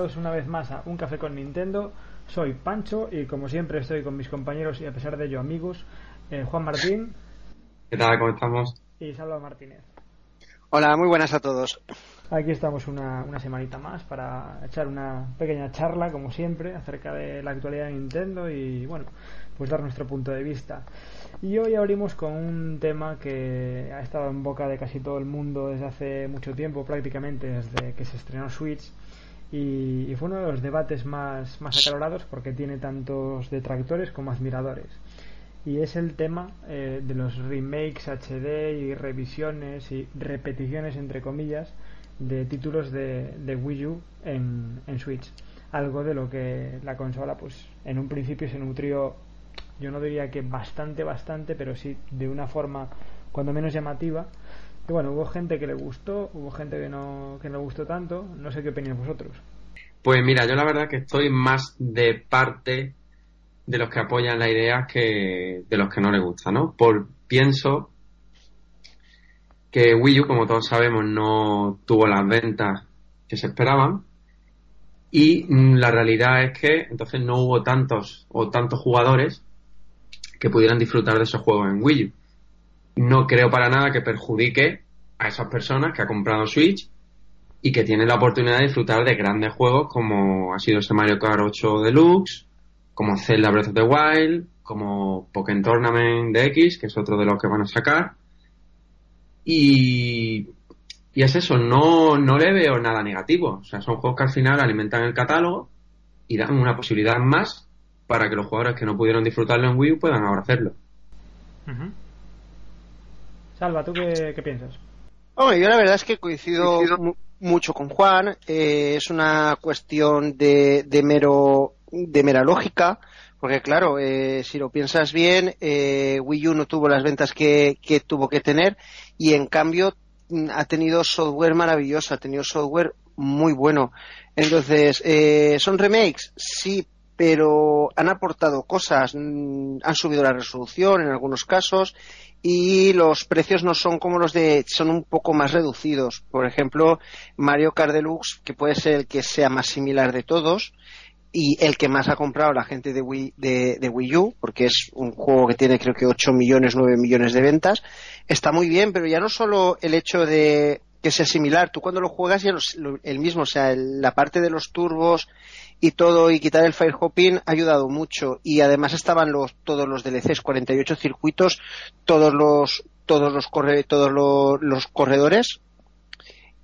bienvenidos una vez más a Un Café con Nintendo. Soy Pancho y como siempre estoy con mis compañeros y a pesar de ello amigos, eh, Juan Martín. ¿Qué tal? ¿Cómo estamos? Y Salva Martínez. Hola, muy buenas a todos. Aquí estamos una, una semanita más para echar una pequeña charla, como siempre, acerca de la actualidad de Nintendo y, bueno, pues dar nuestro punto de vista. Y hoy abrimos con un tema que ha estado en boca de casi todo el mundo desde hace mucho tiempo, prácticamente desde que se estrenó Switch. Y, fue uno de los debates más, más acalorados porque tiene tantos detractores como admiradores. Y es el tema eh, de los remakes HD y revisiones y repeticiones, entre comillas, de títulos de, de Wii U en, en Switch. Algo de lo que la consola, pues en un principio se nutrió yo no diría que bastante, bastante, pero sí de una forma cuando menos llamativa. Y bueno, hubo gente que le gustó, hubo gente que no, que no le gustó tanto. No sé qué opináis vosotros. Pues mira, yo la verdad que estoy más de parte de los que apoyan la idea que de los que no les gusta, ¿no? Por pienso que Wii U, como todos sabemos, no tuvo las ventas que se esperaban. Y la realidad es que entonces no hubo tantos o tantos jugadores que pudieran disfrutar de esos juegos en Wii U. No creo para nada que perjudique a esas personas que han comprado Switch y que tienen la oportunidad de disfrutar de grandes juegos como ha sido ese Mario Kart 8 Deluxe, como Zelda Breath of the Wild, como Pokémon Tournament DX, que es otro de los que van a sacar. Y, y es eso, no, no le veo nada negativo. O sea, son juegos que al final alimentan el catálogo y dan una posibilidad más para que los jugadores que no pudieron disfrutarlo en Wii U puedan ahora hacerlo. Salva, ¿tú qué, piensas? yo la verdad es que coincido, mucho con Juan. Eh, es una cuestión de, de, mero, de mera lógica. Porque claro, eh, si lo piensas bien, eh, Wii U no tuvo las ventas que, que, tuvo que tener y en cambio mm, ha tenido software maravilloso, ha tenido software muy bueno. Entonces, ¿son remakes? Sí, pero han aportado cosas, mm, han subido la resolución en algunos casos y los precios no son como los de, son un poco más reducidos. Por ejemplo, Mario Kart Deluxe, que puede ser el que sea más similar de todos y el que más ha comprado la gente de Wii, de, Wii U, porque es un juego que tiene creo que 8 millones, 9 millones de ventas, está muy bien, pero ya no solo el hecho de que sea similar, tú cuando lo juegas ya el mismo, o sea, la parte de los turbos y todo y quitar el fire hopping ha ayudado mucho. Y además estaban los todos los DLCs 48 circuitos todos los todos los corre, todos los, corredores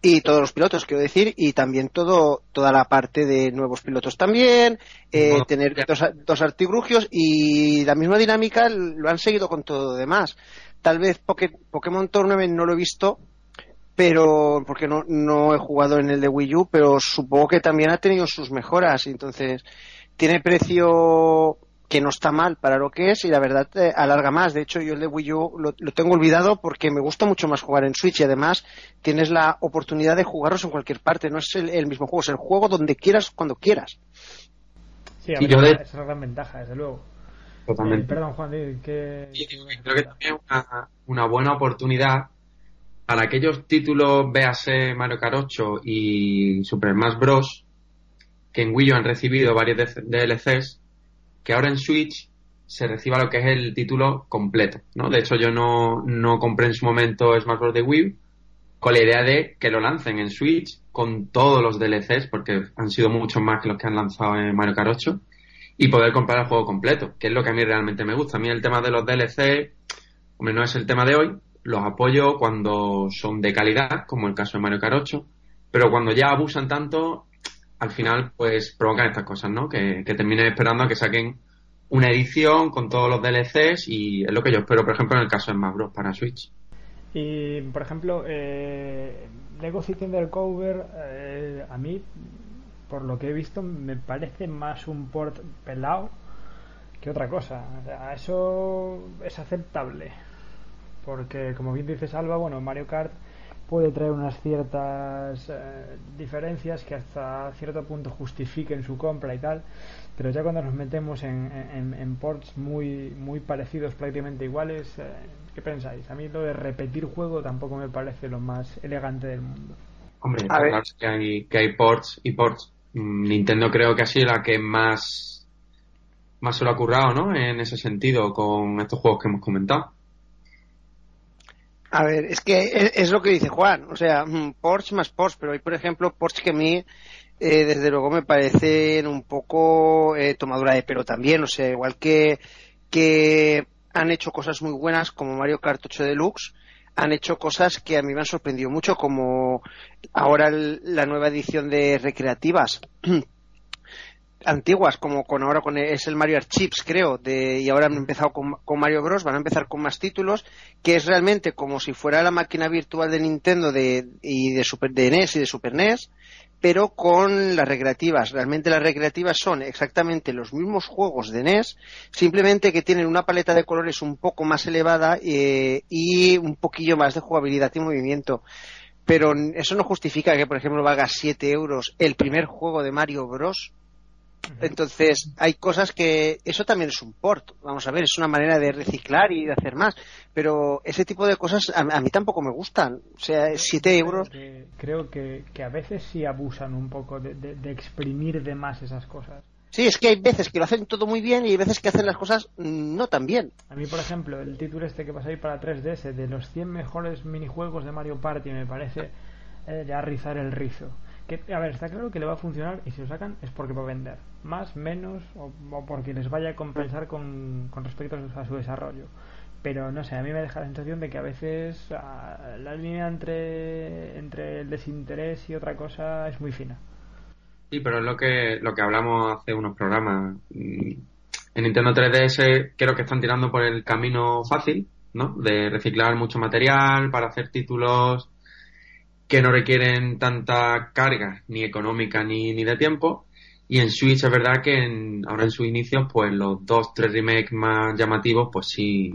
y todos los pilotos quiero decir y también todo toda la parte de nuevos pilotos también eh, tener dos, dos, artibrugios y la misma dinámica lo han seguido con todo lo demás. Tal vez Pokémon Tournament no lo he visto pero porque no, no he jugado en el de Wii U, pero supongo que también ha tenido sus mejoras, entonces tiene precio que no está mal para lo que es y la verdad eh, alarga más. De hecho, yo el de Wii U lo, tengo olvidado porque me gusta mucho más jugar en Switch y además tienes la oportunidad de jugarlos en cualquier parte. No es el, mismo juego, es el juego donde quieras, cuando quieras. Sí, a esa es la gran ventaja, desde luego. Totalmente. Eh, perdón, Juan, ¿qué, creo que también es una, una buena oportunidad para aquellos títulos, véase Mario Kart 8 y Super Smash Bros., que en Wii U han recibido varios DLCs, que ahora en Switch se reciba lo que es el título completo, ¿no? De hecho, yo no, no compré en su momento Smash Bros. de Wii con la idea de que lo lancen en Switch con todos los DLCs, porque han sido muchos más que los que han lanzado en Mario Kart 8, y poder comprar el juego completo, que es lo que a mí realmente me gusta. A mí el tema de los DLC, hombre, no es el tema de hoy, los apoyo cuando son de calidad, como el caso de Mario 8, pero cuando ya abusan tanto, al final pues provocan estas cosas, ¿no? Que, que terminen esperando a que saquen una edición con todos los DLCs y es lo que yo espero, por ejemplo, en el caso de Smash para Switch. Y, por ejemplo, eh, Lego City Undercover, eh, a mí, por lo que he visto, me parece más un port pelado que otra cosa. O sea, eso es aceptable porque como bien dice Salva, bueno, Mario Kart puede traer unas ciertas eh, diferencias que hasta cierto punto justifiquen su compra y tal, pero ya cuando nos metemos en, en, ports muy, muy parecidos, prácticamente iguales, eh, ¿qué pensáis? A mí lo de repetir juego tampoco me parece lo más elegante del mundo. Hombre, a ver. que hay, que hay ports y ports. Mm, Nintendo creo que ha sido la que más, más se lo ha currado, ¿no? En ese sentido, con estos juegos que hemos comentado. A ver, es que es, es lo que dice Juan, o sea, mm, Porsche más Porsche, pero hay, por ejemplo, Porsche que a mí, eh, desde luego, me parecen un poco eh, tomadura de pelo también, o sea, igual que, que han hecho cosas muy buenas como Mario Kart 8 Deluxe, han hecho cosas que a mí me han sorprendido mucho, como ahora el- la nueva edición de recreativas antiguas, como con ahora con el- es el Mario Chips, creo, de, y ahora han empezado con, con Mario Bros, van a empezar con más títulos, que es realmente como si fuera la máquina virtual de Nintendo de, y de Super de NES y de Super NES, pero con las recreativas. Realmente las recreativas son exactamente los mismos juegos de NES, simplemente que tienen una paleta de colores un poco más elevada eh, y un poquillo más de jugabilidad y movimiento. Pero eso no justifica que, por ejemplo, valga 7 euros el primer juego de Mario Bros. Entonces, hay cosas que. Eso también es un port. Vamos a ver, es una manera de reciclar y de hacer más. Pero ese tipo de cosas a, a mí tampoco me gustan. O sea, 7 euros. Creo que, que a veces sí abusan un poco de, de- de exprimir de más esas cosas. Sí, es que hay veces que lo hacen todo muy bien y hay veces que hacen las cosas no tan bien. A mí, por ejemplo, el título este que pasa ahí para 3DS de los 100 mejores minijuegos de Mario Party me parece eh, ya rizar el rizo. Que, a ver, está claro que le va a funcionar y si lo sacan es porque va a vender. Más, menos o, porque les vaya a compensar con, con respecto a su, desarrollo. Pero no sé, a mí me deja la sensación de que a veces la línea entre, entre el desinterés y otra cosa es muy fina. Sí, pero es lo que, lo que hablamos hace unos programas. Mm, En Nintendo 3DS creo que están tirando por el camino fácil, ¿no? De reciclar mucho material para hacer títulos que no requieren tanta carga, ni económica ni, ni de tiempo. Y en Switch es verdad que en- ahora en sus inicios, pues los dos, tres remakes más llamativos, pues sí,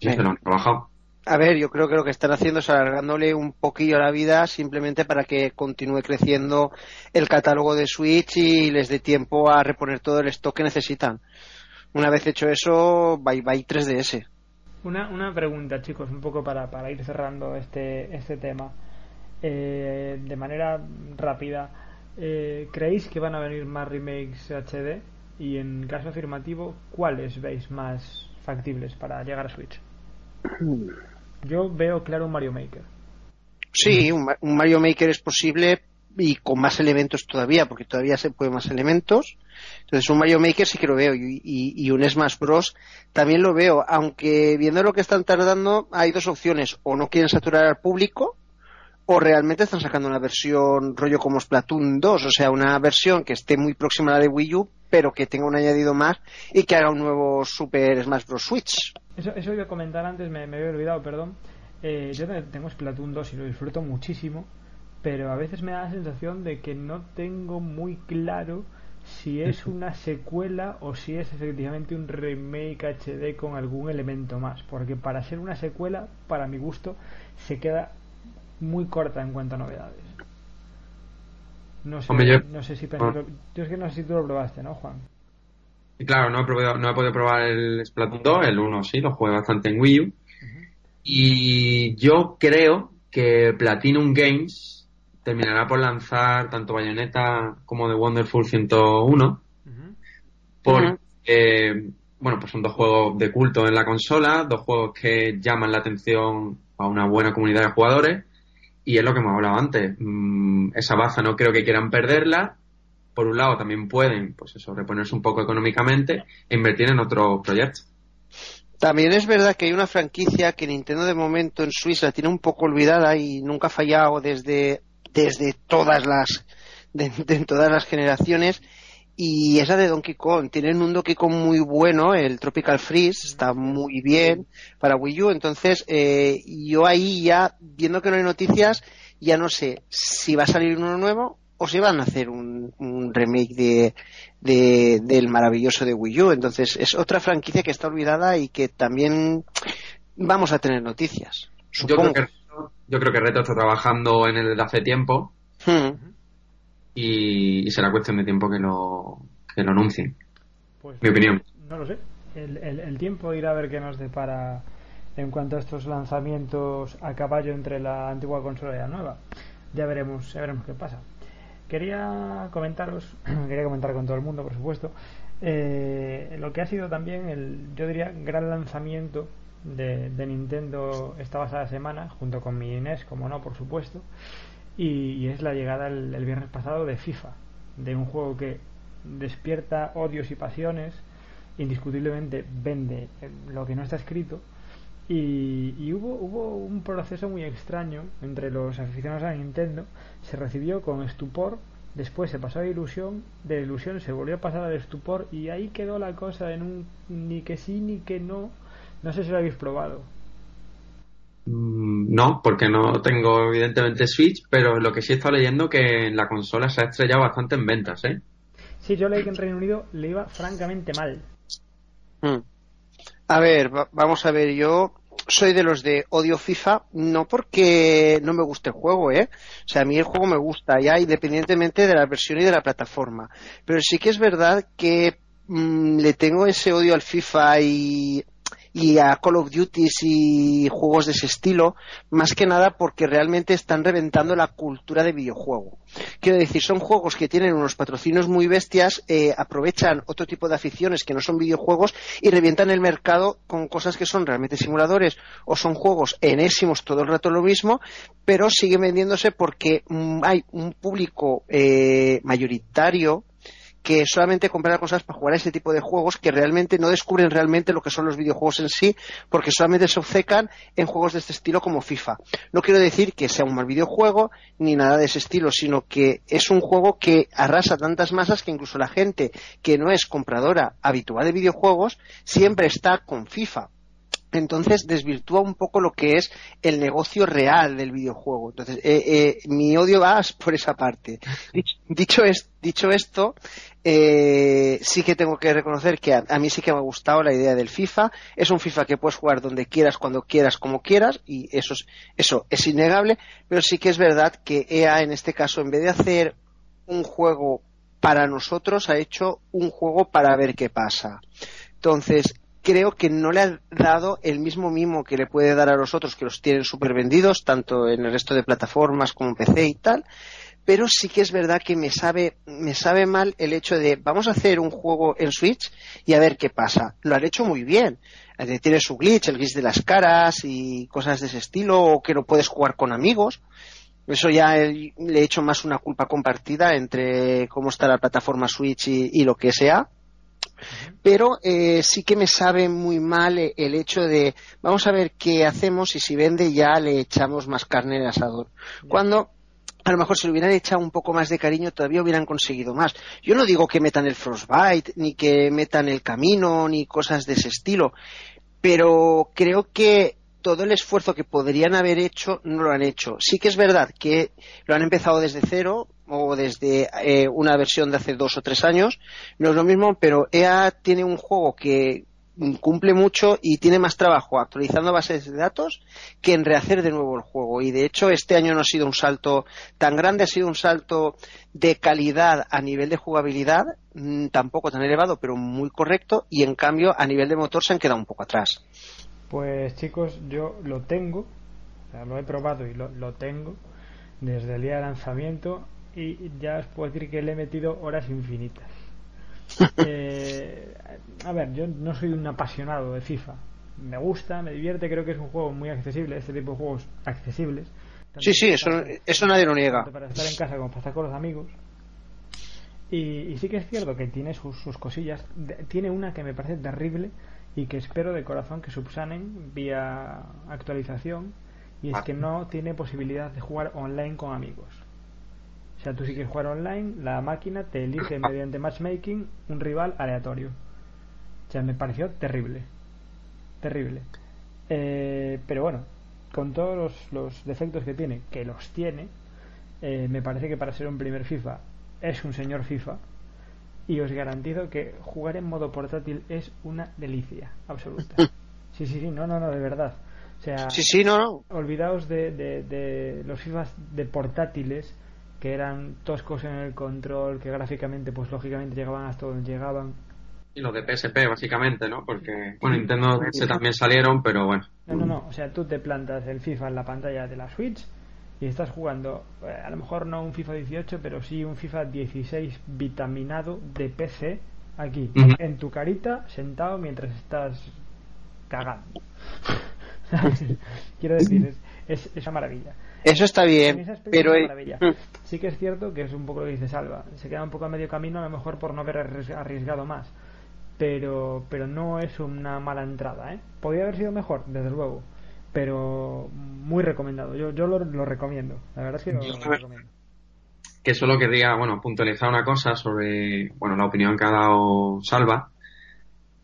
sí se lo han trabajado. A ver, yo creo que lo que están haciendo es alargándole un poquillo la vida simplemente para que continúe creciendo el catálogo de Switch y les dé tiempo a reponer todo el stock que necesitan. Una vez hecho eso, bye bye 3DS. Una, una pregunta, chicos, un poco para, para ir cerrando este, este tema. Eh, de manera rápida, eh, ¿creéis que van a venir más remakes HD? Y en caso afirmativo, ¿cuáles veis más factibles para llegar a Switch? Yo veo claro un Mario Maker. Sí, un, Ma- un Mario Maker es posible y con más elementos todavía, porque todavía se pueden más elementos. Entonces un Mario Maker sí que lo veo y, y- y un Smash Bros también lo veo, aunque viendo lo que están tardando hay dos opciones, o no quieren saturar al público o realmente están sacando una versión rollo como Splatoon 2, o sea, una versión que esté muy próxima a la de Wii U, pero que tenga un añadido más y que haga un nuevo Super Smash Bros. Switch. Eso, eso iba a comentar antes, me, me había olvidado, perdón. Eh, yo te- tengo Splatoon 2 y lo disfruto muchísimo, pero a veces me da la sensación de que no tengo muy claro si es una secuela o si es efectivamente un remake HD con algún elemento más, porque para ser una secuela, para mi gusto, se queda muy corta en cuanto a novedades. No sé, Hombre, yo- no sé si pensé- yo es que no sé si tú lo probaste, ¿no, Juan? Y claro, no he, probado- no he podido probar el Splatoon 2, el 1 sí, lo jugué bastante en Wii U. Y yo creo que Platinum Games terminará por lanzar tanto Bayonetta como The Wonderful 101, Ujú. porque, bueno, pues son dos juegos de culto en la consola, dos juegos que llaman la atención a una buena comunidad de jugadores, y es lo que hemos hablado antes. Mm, esa baza no creo que quieran perderla. Por un lado, también pueden, pues eso, reponerse un poco económicamente e invertir en otros proyectos. También es verdad que hay una franquicia que Nintendo de momento en Suiza tiene un poco olvidada y nunca ha fallado desde, desde todas las de todas las generaciones y esa de Donkey Kong. Tienen un Donkey Kong muy bueno, el Tropical Freeze, está muy bien para Wii U. Entonces, eh, yo ahí ya, viendo que no hay noticias, ya no sé si va a salir uno nuevo o si van a hacer un, un remake de, de- del maravilloso de Wii U. Entonces, es otra franquicia que está olvidada y que también vamos a tener noticias. Yo Supongo. creo, que, yo creo que Reto está trabajando en él desde hace tiempo Hmm. Y, y será cuestión de tiempo que lo, que lo anuncien. Pues Mi opinión. No lo sé. El, el, el tiempo irá a ver qué nos depara en cuanto a estos lanzamientos a caballo entre la antigua consola y la nueva. Ya veremos, ya veremos qué pasa. quería comentaros, quería comentar con todo el mundo, por supuesto, eh, lo que ha sido también el, yo diría, gran lanzamiento de, Nintendo esta pasada semana, junto con mi Inés, como no, por supuesto, y, es la llegada el, viernes pasado de FIFA, de un juego que despierta odios y pasiones, indiscutiblemente vende lo que no está escrito, y, hubo, hubo un proceso muy extraño entre los aficionados a Nintendo. Se recibió con estupor, después se pasó a ilusión, de ilusión se volvió a pasar al estupor y ahí quedó la cosa en un ni que sí ni que no. No sé si lo habéis probado. Mm, no, porque no tengo evidentemente Switch, pero lo que sí he estado leyendo que en la consola se ha estrellado bastante en ventas, ¿eh? Sí, yo leí que en Reino Unido le iba francamente mal. Mm. A ver, vamos a ver, yo soy de los de odio FIFA, no porque no me guste el juego, ¿eh? O sea, a mí el juego me gusta ya independientemente de la versión y de la plataforma. Pero sí que es verdad que mm, le tengo ese odio al FIFA y y a Call of Duty y juegos de ese estilo, más que nada porque realmente están reventando la cultura de videojuego. Quiero decir, son juegos que tienen unos patrocinios muy bestias, eh, aprovechan otro tipo de aficiones que no son videojuegos y revientan el mercado con cosas que son realmente simuladores o son juegos enésimos todo el rato lo mismo, pero siguen vendiéndose porque mm, hay un público eh, mayoritario que solamente comprar cosas para jugar a ese tipo de juegos que realmente no descubren realmente lo que son los videojuegos en sí, porque solamente se obcecan en juegos de este estilo como FIFA. No quiero decir que sea un mal videojuego ni nada de ese estilo, sino que es un juego que arrasa tantas masas que incluso la gente que no es compradora habitual de videojuegos siempre está con FIFA entonces desvirtúa un poco lo que es el negocio real del videojuego. Entonces, eh, eh, mi odio va por esa parte. Dicho, dicho esto, eh, sí que tengo que reconocer que a, mí sí que me ha gustado la idea del FIFA. Es un FIFA que puedes jugar donde quieras, cuando quieras, como quieras, y eso es, eso es innegable, pero sí que es verdad que EA en este caso, en vez de hacer un juego para nosotros, ha hecho un juego para ver qué pasa. Entonces, creo que no le ha dado el mismo mimo que le puede dar a los otros que los tienen súper vendidos, tanto en el resto de plataformas como en PC y tal. Pero sí que es verdad que me sabe, me sabe mal el hecho de vamos a hacer un juego en Switch y a ver qué pasa. Lo han hecho muy bien. Eh, tiene su glitch, el glitch de las caras y cosas de ese estilo, o que no puedes jugar con amigos. Eso ya le he hecho más una culpa compartida entre cómo está la plataforma Switch y lo que sea pero eh, sí que me sabe muy mal eh, el hecho de vamos a ver qué hacemos y si vende ya le echamos más carne en el asador. Cuando a lo mejor si le hubieran echado un poco más de cariño todavía hubieran conseguido más. Yo no digo que metan el Frostbite, ni que metan el camino, ni cosas de ese estilo, pero creo que todo el esfuerzo que podrían haber hecho no lo han hecho. Sí que es verdad que lo han empezado desde cero, o desde eh, una versión de hace dos o tres años. No es lo mismo, pero EA tiene un juego que cumple mucho y tiene más trabajo actualizando bases de datos que en rehacer de nuevo el juego. Y de hecho este año no ha sido un salto tan grande, ha sido un salto de calidad a nivel de jugabilidad, mm, tampoco tan elevado, pero muy correcto, y en cambio a nivel de motor se han quedado un poco atrás. Pues chicos, yo lo tengo, lo he probado y lo, lo tengo desde el día de lanzamiento y ya os puedo decir que le he metido horas infinitas. Eh, a ver, yo no soy un apasionado de FIFA. Me gusta, me divierte, creo que es un juego muy accesible, este tipo de juegos accesibles. Sí, sí, eso, eso nadie lo niega. Para estar en casa como para estar con los amigos. Y, sí que es cierto que tiene sus, sus cosillas. tiene una que me parece terrible y que espero de corazón que subsanen vía actualización. Y es que no tiene posibilidad de jugar online con amigos. O sea, tú si quieres jugar online, la máquina te elige mediante matchmaking un rival aleatorio. O sea, me pareció terrible. Terrible. Eh, pero bueno, con todos los, defectos que tiene, que los tiene, eh, me parece que para ser un primer FIFA es un señor FIFA. Y os garantizo que jugar en modo portátil es una delicia absoluta. Sí, sí, sí, no, no, no, de verdad. O sea, sí, sí, no, no. olvidaos de, de, de los FIFAs de portátiles que eran toscos en el control, que gráficamente, pues lógicamente llegaban hasta donde llegaban. Y los de PSP, básicamente, ¿no? Porque, bueno, Nintendo DS también salieron, pero bueno. No, no, no. O sea, tú te plantas el FIFA en la pantalla de la Switch y estás jugando, eh, a lo mejor no un FIFA 18, pero sí un FIFA 16 vitaminado de PC aquí, en tu carita, sentado mientras estás cagando. Quiero decir, es, es, una maravilla. Eso está bien, pero mm. sí que es cierto que es un poco lo que dice Salva. Se queda un poco a medio camino, a lo mejor por no haber arriesgado más. Pero, pero no es una mala entrada, ¿eh? Podría haber sido mejor, desde luego. Pero muy recomendado. Yo, yo lo, recomiendo. La verdad es que lo, recomiendo. Que solo quería, bueno, puntualizar una cosa sobre, bueno, la opinión que ha dado Salva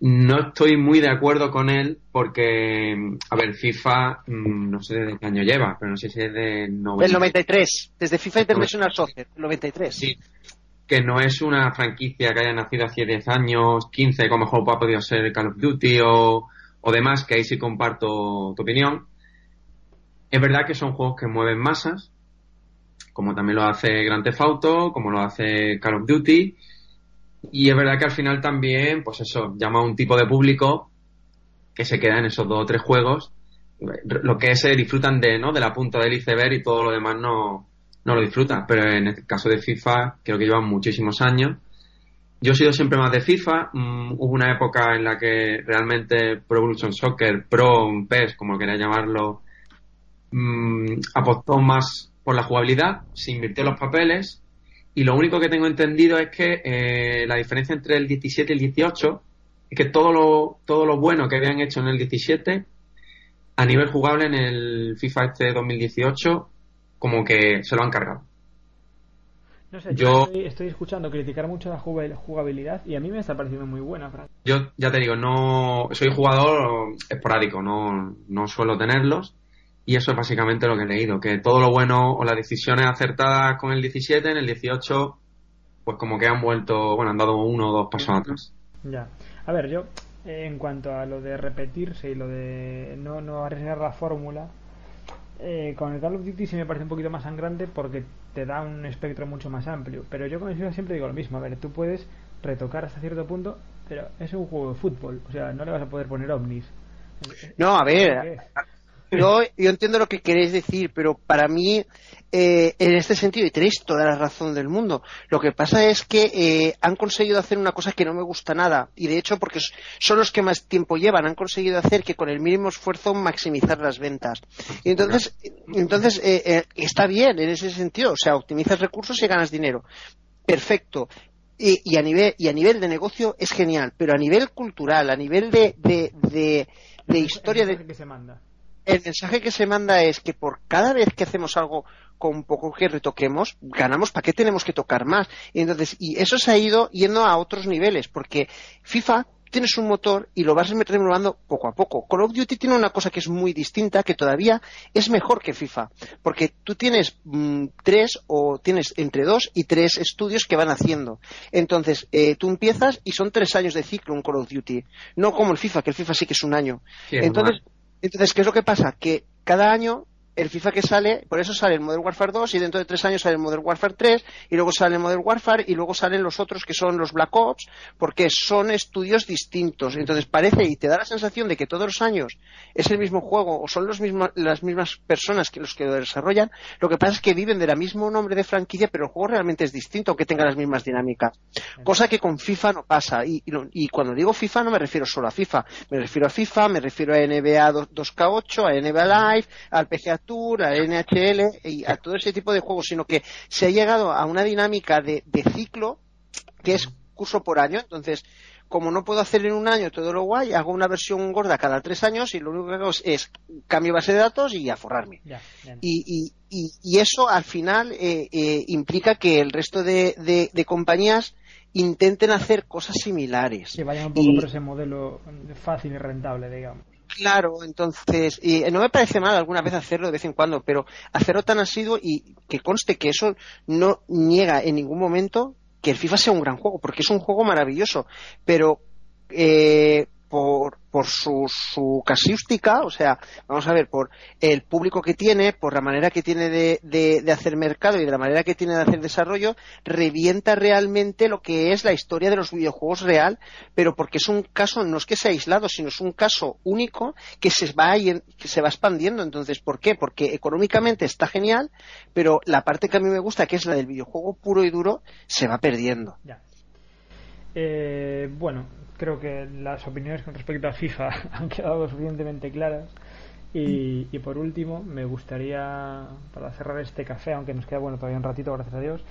no estoy muy de acuerdo con él porque, a ver, FIFA, mm, no sé de qué año lleva, pero no sé si es de... El 93, desde FIFA International Soccer, 93. Sí, que no es una franquicia que haya nacido hace 10 años, 15, como mejor ha podido ser Call of Duty o, o demás, que ahí sí comparto tu opinión. Es verdad que son juegos que mueven masas, como también lo hace Grand Theft Auto, como lo hace Call of Duty, y es verdad que al final también, pues eso, llama a un tipo de público que se queda en esos dos o tres juegos. Lo que se disfrutan de, ¿no? De la punta del iceberg y todo lo demás no, no lo disfrutan. Pero en el caso de FIFA, creo que llevan muchísimos años. Yo he sido siempre más de FIFA. Mm, hubo una época en la que realmente Pro Evolution Soccer, Pro PES, como quería llamarlo, mm, apostó más por la jugabilidad, se invirtió los papeles y lo único que tengo entendido es que eh, la diferencia entre el 17 y el 18 es que todo lo, todo lo bueno que habían hecho en el 17 a nivel jugable en el FIFA este 2018 como que se lo han cargado. No sé, yo, estoy, escuchando criticar mucho la jugabilidad y a mí me está pareciendo muy buena. Yo ya te digo, no soy jugador esporádico, no, no suelo tenerlos y eso es básicamente lo que he leído, que todo lo bueno o las decisiones acertadas con el 17, en el 18, pues como que han vuelto, bueno, han dado uno o dos pasos atrás. Ya. A ver, yo, en cuanto a lo de repetirse y lo de no, no arriesgar la fórmula, eh, con el Call of Duty sí me parece un poquito más sangrante porque te da un espectro mucho más amplio. Pero yo con el siempre digo lo mismo. A ver, tú puedes retocar hasta cierto punto, pero es un juego de fútbol. O sea, no le vas a poder poner ovnis. No, a ver, yo, yo entiendo lo que queréis decir, pero para mí, eh, en este sentido, y tenéis toda la razón del mundo, lo que pasa es que eh, han conseguido hacer una cosa que no me gusta nada, y de hecho, porque son los que más tiempo llevan, han conseguido hacer que con el mínimo esfuerzo maximizar las ventas. Y entonces, entonces eh, está bien en ese sentido, o sea, optimizas recursos y ganas dinero. Perfecto. Y, a nivel, y a nivel de negocio es genial, pero a nivel cultural, a nivel de, de, de, de historia de... Que se manda el mensaje que se manda es que por cada vez que hacemos algo con poco que retoquemos, ganamos, ¿para qué tenemos que tocar más? Y entonces, y eso se ha ido yendo a otros niveles, porque FIFA tienes un motor y lo vas renovando poco a poco. Call of Duty tiene una cosa que es muy distinta, que todavía es mejor que FIFA, porque tú tienes mm, tres o tienes entre dos y tres estudios que van haciendo. Entonces, eh, tú empiezas y son tres años de ciclo un Call of Duty, no como el FIFA, que el FIFA sí que es un año. Entonces, entonces, ¿qué es lo que pasa? Que cada año el FIFA que sale, por eso sale el Modern Warfare 2 y dentro de tres años sale el Modern Warfare 3 y luego sale el Modern Warfare y luego salen los otros que son los Black Ops porque son estudios distintos. Entonces parece y te da la sensación de que todos los años es el mismo juego o son los mismos, las mismas personas que los que lo desarrollan. Lo que pasa es que viven del mismo nombre de franquicia pero el juego realmente es distinto aunque tenga las mismas dinámicas. Cosa que con FIFA no pasa. Y, y, cuando digo FIFA no me refiero solo a FIFA. Me refiero a FIFA, me refiero a NBA 2K8, a NBA Live, al PGA Tour, a NHL y a todo ese tipo de juegos, sino que se ha llegado a una dinámica de, ciclo que es curso por año. Entonces, como no puedo hacer en un año todo lo guay, hago una versión gorda cada tres años y lo único que hago es, cambio base de datos y a forrarme. y, y, y, eso al final eh, eh, implica que el resto de, de, compañías intenten hacer cosas similares. Que vayan un poco por ese modelo fácil y rentable, digamos. Claro, entonces, y no me parece mal alguna vez hacerlo de vez en cuando, pero hacerlo tan asiduo y que conste que eso no niega en ningún momento que el FIFA sea un gran juego, porque es un juego maravilloso, pero eh, por, por su, su casuística, o sea, vamos a ver, por el público que tiene, por la manera que tiene de, de, hacer mercado y de la manera que tiene de hacer desarrollo, revienta realmente lo que es la historia de los videojuegos real, pero porque es un caso, no es que sea aislado, sino es un caso único que se va, que se va expandiendo. Entonces, ¿por qué? Porque económicamente está genial, pero la parte que a mí me gusta, que es la del videojuego puro y duro, se va perdiendo. Eh, bueno, creo que las opiniones con respecto a FIFA han quedado suficientemente claras. Y, por último, me gustaría, para cerrar este café, aunque nos queda bueno todavía un ratito, gracias a Dios,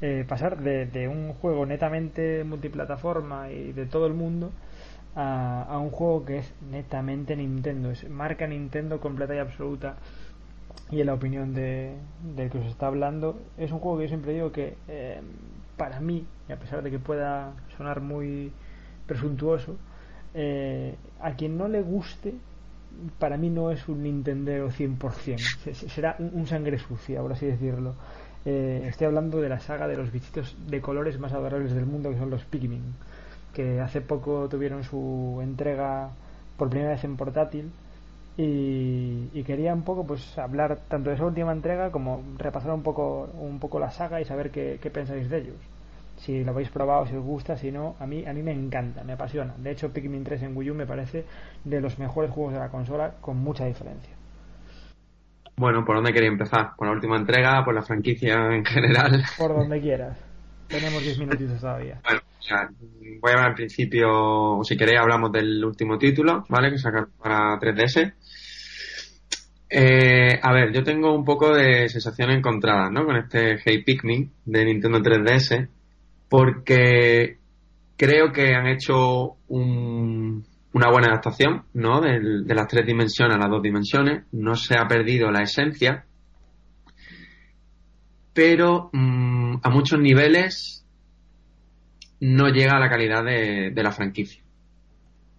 eh, pasar de, un juego netamente multiplataforma y de todo el mundo a, un juego que es netamente Nintendo. Es marca Nintendo completa y absoluta. Y en la opinión de, del que os está hablando, es un juego que yo siempre digo que eh, para mí, y a pesar de que pueda sonar muy presuntuoso, eh, a quien no le guste, para mí no es un Nintendo 100%, será un, sangre sucia, por así decirlo. Eh, estoy hablando de la saga de los bichitos de colores más adorables del mundo, que son los Pikmin, que hace poco tuvieron su entrega por primera vez en portátil. Y, quería un poco pues hablar tanto de esa última entrega como repasar un poco un poco la saga y saber qué pensáis de ellos si lo habéis probado, si os gusta, si no, a mí, a mí me encanta, me apasiona. De hecho, Pikmin 3 en Wii U me parece de los mejores juegos de la consola con mucha diferencia. Bueno, ¿por dónde quería empezar? ¿Por la última entrega? ¿Por la franquicia en general? Por donde quieras. Tenemos 10 minutitos todavía. Bueno, voy a hablar al principio, o si queréis hablamos del último título, ¿vale? Que sacar para 3DS. Eh, a ver, yo tengo un poco de sensaciones encontradas, ¿no? Con este Hey Pikmin de Nintendo 3DS porque creo que han hecho una buena adaptación ¿no? De, las tres dimensiones a las dos dimensiones. No se ha perdido la esencia, pero mm, a muchos niveles no llega a la calidad de, la franquicia.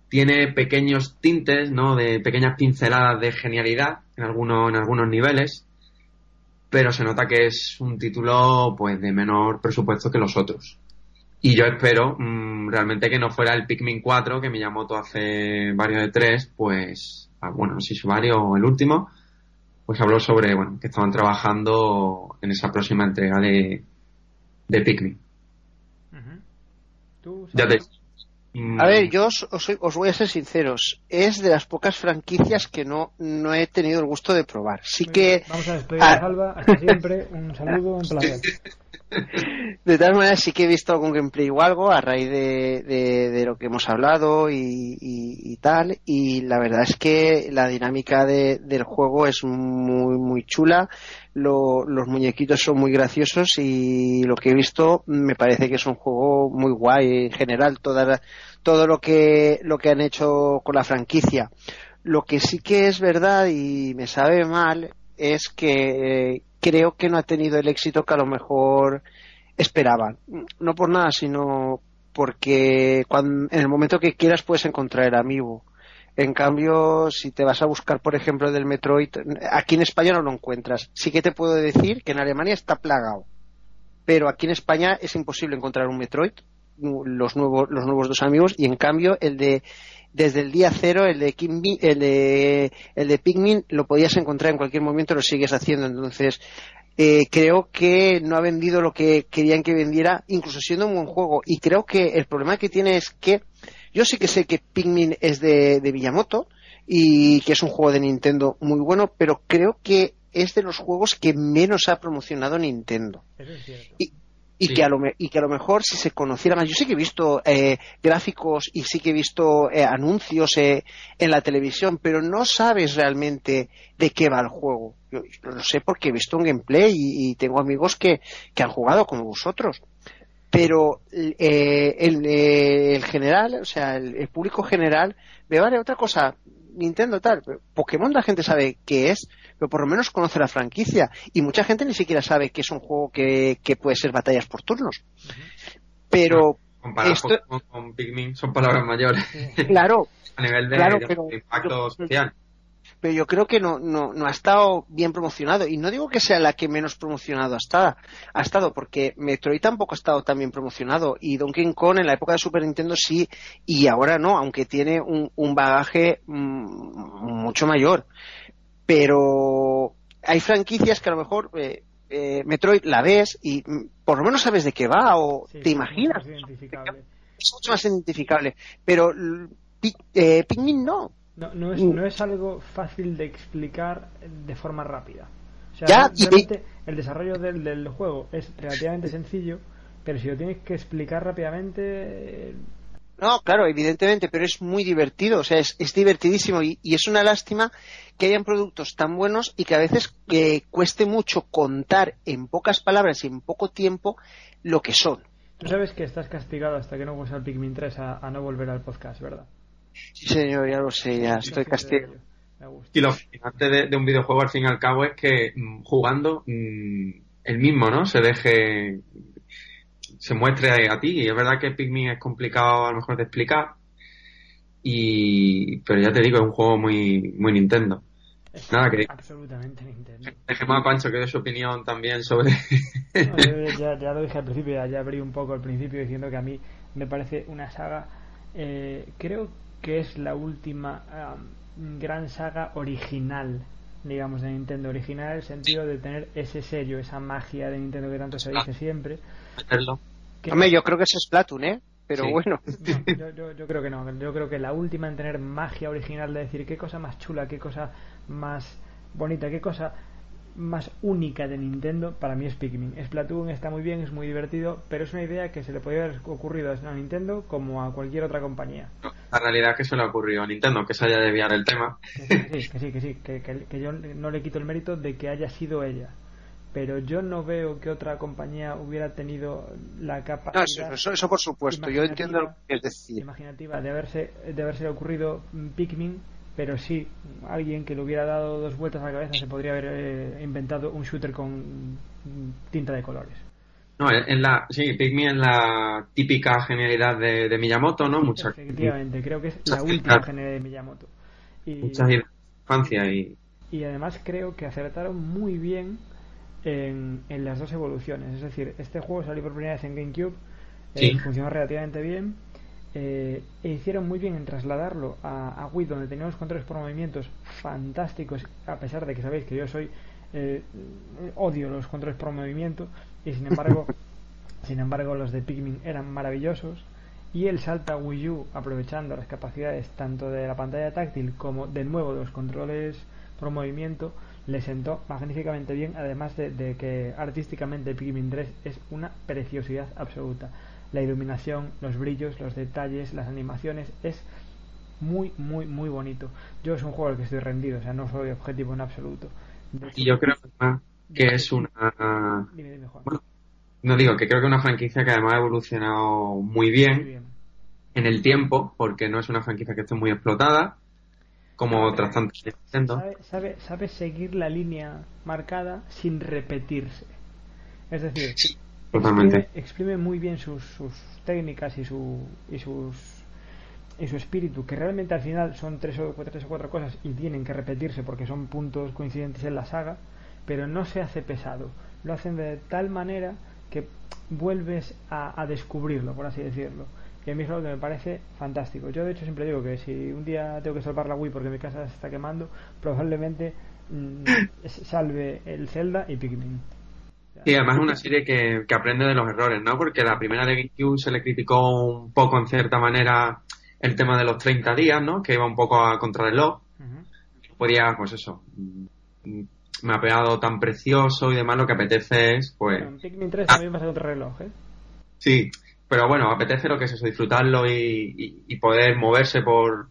Tiene pequeños tintes, ¿no? De pequeñas pinceladas de genialidad en algunos, en algunos niveles, pero se nota que es un título pues de menor presupuesto que los otros. Y yo espero mm, realmente que no fuera el Pikmin 4 que Miyamoto hace varios de tres, pues, ah, bueno, no sé si varios o el último, pues habló sobre, bueno, que estaban trabajando en esa próxima entrega de, de Pikmin. Ya te, a ver, yo os, os, voy a ser sinceros. Es de las pocas franquicias que no, no he tenido el gusto de probar. Sí que. Vamos a despedir a Salva. Hasta siempre. Un saludo, un placer. De todas maneras, sí que he visto algún gameplay o algo a raíz de, de, lo que hemos hablado y, y, tal. Y la verdad es que la dinámica de, del juego es muy, muy chula. Lo, los muñequitos son muy graciosos y lo que he visto me parece que es un juego muy guay en general. Toda, todo lo que, lo que han hecho con la franquicia. Lo que sí que es verdad y me sabe mal es que creo que no ha tenido el éxito que a lo mejor esperaban. No por nada, sino porque cuando, en el momento que quieras puedes encontrar el amigo. En cambio, si te vas a buscar, por ejemplo, del Metroid, aquí en España no lo encuentras. Sí que te puedo decir que en Alemania está plagado. Pero aquí en España es imposible encontrar un Metroid, los nuevos, los nuevos dos amigos, y en cambio el de desde el día cero, el de, el de, el de Pikmin lo podías encontrar en cualquier momento, lo sigues haciendo. Entonces, eh, creo que no ha vendido lo que querían que vendiera, incluso siendo un buen juego. Y creo que el problema que tiene es que yo sí que sé que Pikmin es de, de Miyamoto y que es un juego de Nintendo muy bueno, pero creo que es de los juegos que menos ha promocionado Nintendo. Eso es cierto. Y, y, que a lo, y que a lo mejor si se conociera más, yo sí que he visto eh, gráficos y sí que he visto eh, anuncios eh, en la televisión, pero no sabes realmente de qué va el juego. Yo, lo sé porque he visto un gameplay y, tengo amigos que, que, han jugado como vosotros. Pero el, el, general, o sea, el, público general, me vale otra cosa, Nintendo tal, Pokémon la gente sabe qué es, pero por lo menos conoce la franquicia. Y mucha gente ni siquiera sabe que es un juego que, puede ser batallas por turnos. Pero. esto... con, Pikmin son palabras mayores. Claro. a nivel de, impacto social. pero yo creo que no, no, no ha estado bien promocionado. Y no digo que sea la que menos promocionado ha ha estado porque Metroid tampoco ha estado tan bien promocionado. Y Donkey Kong en la época de Super Nintendo sí, y ahora no, aunque tiene un, un bagaje mm, mucho mayor. Pero hay franquicias que a lo mejor eh, eh, Metroid la ves y mm, por lo menos sabes de qué va o te imaginas. Es mucho más identificable. Pero eh, Pikmin no. No, no, es, no es algo fácil de explicar de forma rápida. O sea, ya, el desarrollo del, del, juego es relativamente sencillo, pero si lo tienes que explicar rápidamente. No, claro, evidentemente, pero es muy divertido, o sea, es, es divertidísimo y, y, es una lástima que hayan productos tan buenos y que a veces eh, cueste mucho contar en pocas palabras y en poco tiempo lo que son. Tú sabes que estás castigado hasta que no juegues al Pikmin 3 a, a no volver al podcast, ¿verdad? Sí, señor, ya lo sé, ya estoy castigado. Y lo fascinante de, de, un videojuego, al fin y al cabo, es que mm, jugando mmm, el mismo, ¿no? Se deje. se muestre a ti. Y es verdad que Pikmin es complicado a lo mejor de explicar. Y. Pero ya te digo, es un juego muy, muy Nintendo. Es Nada que. Absolutamente Nintendo. Dejemos a Pancho que dé su opinión también sobre. no, yo ya, ya, lo dije al principio, ya, ya abrí un poco al principio diciendo que a mí me parece una saga. Eh, creo que es la última um, gran saga original, digamos, de Nintendo. Original en el sentido de tener ese sello, esa magia de Nintendo que tanto se dice siempre. Que... Hombre, yo creo que es Splatoon, ¿eh? Pero sí. bueno. No, yo, yo, yo, creo que no. Yo creo que la última en tener magia original de decir qué cosa más chula, qué cosa más bonita, qué cosa más única de Nintendo para mí es Pikmin. Splatoon está muy bien, es muy divertido, pero es una idea que se le podría haber ocurrido a Nintendo como a cualquier otra compañía. La realidad es que se le ha ocurrido a Nintendo, que se haya desviar el tema. Que sí, que sí, que sí, que, que, que, yo no le quito el mérito de que haya sido ella. Pero yo no veo que otra compañía hubiera tenido la capacidad. No, eso, eso por supuesto, yo entiendo lo que es decir. Imaginativa de haberse, de haberse ocurrido Pikmin pero sí, alguien que le hubiera dado dos vueltas a la cabeza se podría haber eh, inventado un shooter con tinta de colores. No, en la, sí, Pikmin es la típica genialidad de, de Miyamoto, ¿no? Mucha, Efectivamente, creo que es la última genialidad de Miyamoto. Y, muchas infancia y... Y además creo que acertaron muy bien en, en, las dos evoluciones. Es decir, este juego salió por primera vez en GameCube, eh, sí. funcionó relativamente bien eh, e hicieron muy bien en trasladarlo a, a, Wii donde teníamos controles por movimientos fantásticos a pesar de que sabéis que yo soy eh, odio los controles por movimiento y sin embargo sin embargo los de Pikmin eran maravillosos. Y el salto a Wii U aprovechando las capacidades tanto de la pantalla táctil como de nuevo de los controles por movimiento le sentó magníficamente bien además de, de que artísticamente Pikmin 3 es una preciosidad absoluta la iluminación, los brillos, los detalles, las animaciones, es muy, muy, muy bonito. Yo es un juego al que estoy rendido, o sea, no soy objetivo en absoluto. Hecho, y yo creo que es una... Dime, dime, Juan. Bueno, no digo que creo que es una franquicia que además ha evolucionado muy bien, muy bien, en el tiempo, porque no es una franquicia que esté muy explotada, como otras tantas. Sabe, sabe, sabe, seguir la línea marcada sin repetirse. Es decir, sí. Totalmente. Exprime, exprime, muy bien sus, sus técnicas y, su, y sus y su espíritu, que realmente al final son tres o, tres o cuatro cosas y tienen que repetirse porque son puntos coincidentes en la saga, pero no se hace pesado. Lo hacen de tal manera que vuelves a, a descubrirlo, por así decirlo. Y a mí es algo que me parece fantástico. Yo de hecho siempre digo que si un día tengo que salvar la Wii porque mi casa se está quemando, probablemente mmm, salve el Zelda y Pikmin. Sí, además es una serie que, que, aprende de los errores, ¿no? Porque la primera de GameCube se le criticó un poco, en cierta manera, el tema de los 30 días, ¿no? Que iba un poco a contrarreloj. Uh -huh. Podía, pues eso, me ha pegado tan precioso y demás, lo que apetece es, pues... Bueno, en Pikmin 3 también va a ser contrarreloj, ¿eh? Sí, pero bueno, apetece lo que es eso, disfrutarlo y, y, y poder moverse por,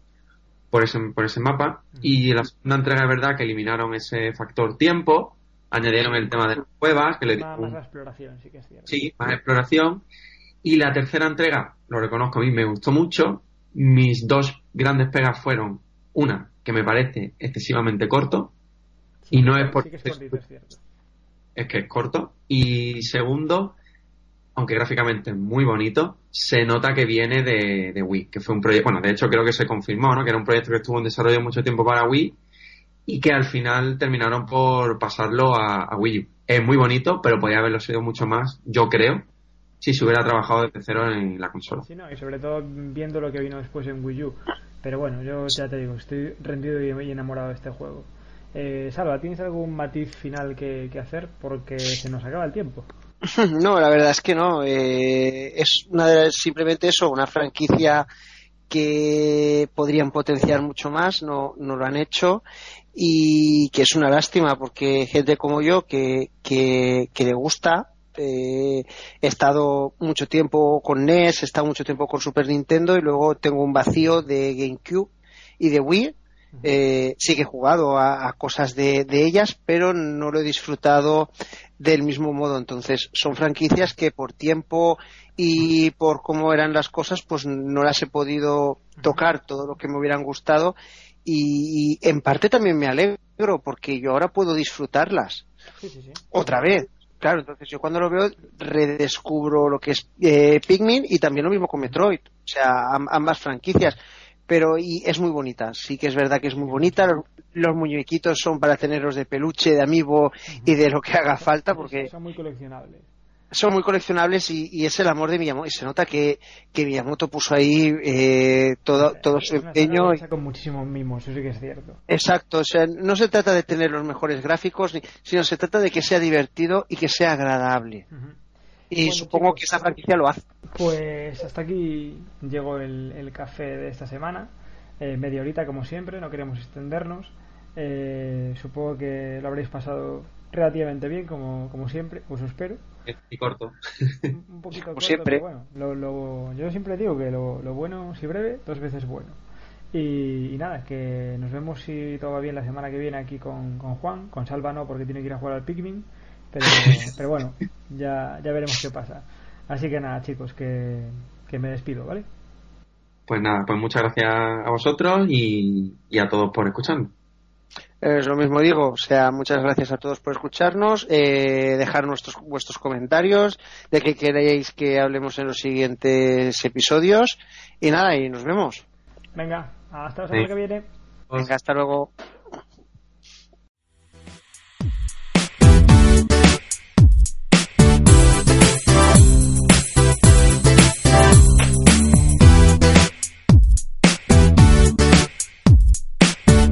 por, ese, por ese mapa. Uh -huh. Y la segunda entrega es verdad que eliminaron ese factor tiempo añadieron el tema de las cuevas. Que le más, más exploración, sí que es cierto. Sí, más exploración. Y la tercera entrega, lo reconozco, a mí me gustó mucho. Mis dos grandes pegas fueron, una, que me parece excesivamente corto. Sí, y no es por... Sí que es, cortito, es, cierto. es que es corto. Y segundo, aunque gráficamente es muy bonito, se nota que viene de, de Wii, que fue un proyecto, bueno, de hecho creo que se confirmó, ¿no? Que era un proyecto que estuvo en desarrollo mucho tiempo para Wii y que al final terminaron por pasarlo a, Wii U. Es muy bonito, pero podría haberlo sido mucho más, yo creo, si se hubiera trabajado desde cero en la consola. Sí, no, y sobre todo viendo lo que vino después en Wii U. Pero bueno, yo ya te digo, estoy rendido y enamorado de este juego. Eh, Salva, ¿tienes algún matiz final que, hacer? Porque se nos acaba el tiempo. No, la verdad es que no. Eh, es una de, simplemente eso, una franquicia que podrían potenciar mucho más, no, no lo han hecho y que es una lástima porque gente como yo que, que, le gusta, eh, he estado mucho tiempo con NES, he estado mucho tiempo con Super Nintendo y luego tengo un vacío de GameCube y de Wii. Eh, sí que he jugado a, cosas de, de, ellas, pero no lo he disfrutado del mismo modo. Entonces, son franquicias que por tiempo y por cómo eran las cosas, pues no las he podido tocar todo lo que me hubieran gustado y, en parte también me alegro porque yo ahora puedo disfrutarlas. Otra vez. Claro, entonces yo cuando lo veo redescubro lo que es eh, Pikmin y también lo mismo con Metroid, o sea, ambas franquicias. Pero y es muy bonita, sí que es verdad que es muy bonita. Los, muñequitos son para tenerlos de peluche, de amiibo y de lo que haga falta porque son muy coleccionables son muy coleccionables y, es el amor de Miyamoto. Y se nota que, que Miyamoto puso ahí eh, todo, todo su empeño. Y... con muchísimos mimos, eso sí que es cierto. Exacto, o sea, no se trata de tener los mejores gráficos, sino se trata de que sea divertido y que sea agradable. Y supongo que esa franquicia lo hace. Pues hasta aquí llegó el, café de esta semana. Eh, media horita, como siempre, no queremos extendernos. Eh, supongo que lo habréis pasado relativamente bien, como, como siempre, os espero. Y corto. Un poquito corto, siempre. bueno, lo, yo siempre digo que lo, bueno, si breve, dos veces bueno. Y, nada, que nos vemos si todo va bien la semana que viene aquí con, con Juan, con Salva no, porque tiene que ir a jugar al Pikmin. Pero, pero bueno, ya, ya veremos qué pasa. Así que nada, chicos, que, que me despido, ¿vale? Pues nada, pues muchas gracias a vosotros y, y a todos por escucharnos. Es lo mismo digo, o sea, muchas gracias a todos por escucharnos, eh, dejar nuestros, vuestros comentarios de qué queréis que hablemos en los siguientes episodios y nada, y nos vemos. Venga, hasta la semana que viene. Venga, hasta luego.